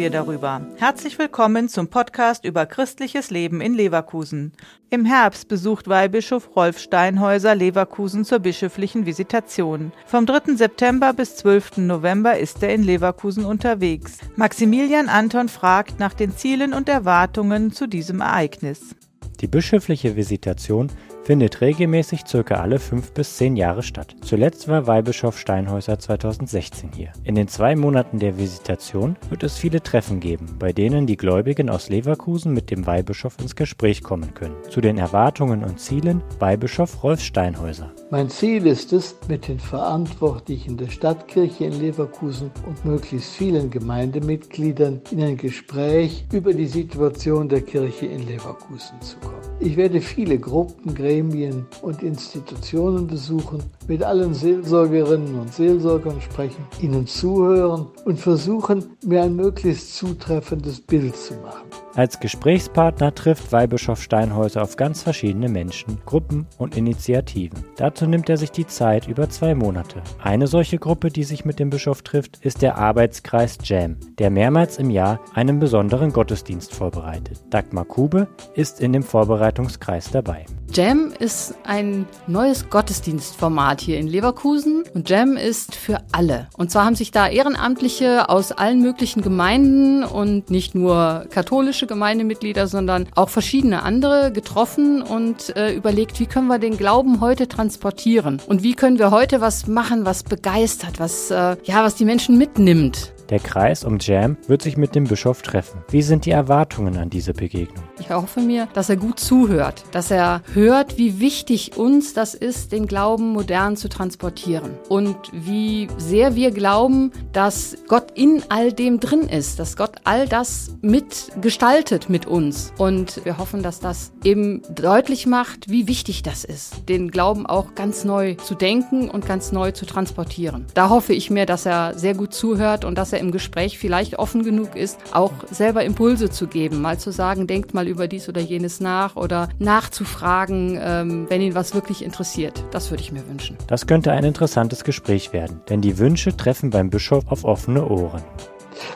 wir darüber. Herzlich willkommen zum Podcast über christliches Leben in Leverkusen. Im Herbst besucht Weihbischof Rolf Steinhäuser Leverkusen zur bischöflichen Visitation. Vom 3. September bis 12. November ist er in Leverkusen unterwegs. Maximilian Anton fragt nach den Zielen und Erwartungen zu diesem Ereignis. Die bischöfliche Visitation findet regelmäßig circa alle fünf bis zehn Jahre statt. Zuletzt war Weihbischof Steinhäuser 2016 hier. In den zwei Monaten der Visitation wird es viele Treffen geben, bei denen die Gläubigen aus Leverkusen mit dem Weihbischof ins Gespräch kommen können. Zu den Erwartungen und Zielen Weihbischof Rolf Steinhäuser. Mein Ziel ist es, mit den Verantwortlichen der Stadtkirche in Leverkusen und möglichst vielen Gemeindemitgliedern in ein Gespräch über die Situation der Kirche in Leverkusen zu kommen. Ich werde viele Gruppen, Gremien und Institutionen besuchen, mit allen Seelsorgerinnen und Seelsorgern sprechen, ihnen zuhören und versuchen, mir ein möglichst zutreffendes Bild zu machen. Als Gesprächspartner trifft Weihbischof Steinhäuser auf ganz verschiedene Menschen, Gruppen und Initiativen. Dazu nimmt er sich die Zeit über zwei Monate. Eine solche Gruppe, die sich mit dem Bischof trifft, ist der Arbeitskreis Jam, der mehrmals im Jahr einen besonderen Gottesdienst vorbereitet. Dagmar Kube ist in dem Vorbereitungskreis dabei. Jam ist ein neues Gottesdienstformat hier in Leverkusen und Jam ist für alle. Und zwar haben sich da Ehrenamtliche aus allen möglichen Gemeinden und nicht nur katholische Gemeindemitglieder, sondern auch verschiedene andere getroffen und äh, überlegt, wie können wir den Glauben heute transportieren und wie können wir heute was machen, was begeistert, was äh, ja, was die Menschen mitnimmt. Der Kreis um Jam wird sich mit dem Bischof treffen. Wie sind die Erwartungen an diese Begegnung? Ich hoffe mir, dass er gut zuhört, dass er hört, wie wichtig uns das ist, den Glauben modern zu transportieren und wie sehr wir glauben, dass Gott in all dem drin ist, dass Gott all das mitgestaltet mit uns. Und wir hoffen, dass das eben deutlich macht, wie wichtig das ist, den Glauben auch ganz neu zu denken und ganz neu zu transportieren. Da hoffe ich mir, dass er sehr gut zuhört und dass er im Gespräch vielleicht offen genug ist, auch selber Impulse zu geben, mal zu sagen, denkt mal über dies oder jenes nach oder nachzufragen, ähm, wenn ihn was wirklich interessiert. Das würde ich mir wünschen. Das könnte ein interessantes Gespräch werden, denn die Wünsche treffen beim Bischof auf offene Ohren.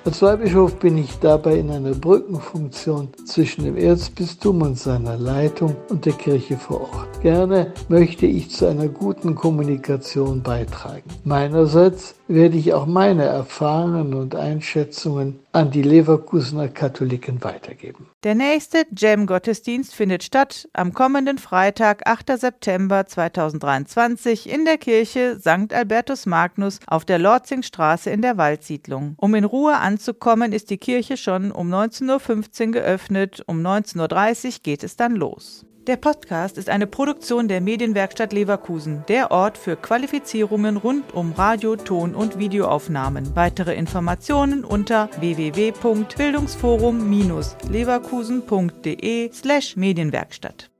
Als Weihbischof bin ich dabei in einer Brückenfunktion zwischen dem Erzbistum und seiner Leitung und der Kirche vor Ort. Gerne möchte ich zu einer guten Kommunikation beitragen. Meinerseits werde ich auch meine Erfahrungen und Einschätzungen an die Leverkusener Katholiken weitergeben. Der nächste Jam-Gottesdienst findet statt am kommenden Freitag, 8. September 2023 in der Kirche St. Albertus Magnus auf der Lorzingstraße in der Waldsiedlung. Um in Ruhe anzukommen, ist die Kirche schon um 19.15 Uhr geöffnet, um 19.30 Uhr geht es dann los. Der Podcast ist eine Produktion der Medienwerkstatt Leverkusen, der Ort für Qualifizierungen rund um Radio, Ton und Videoaufnahmen. Weitere Informationen unter www.bildungsforum-leverkusen.de slash Medienwerkstatt.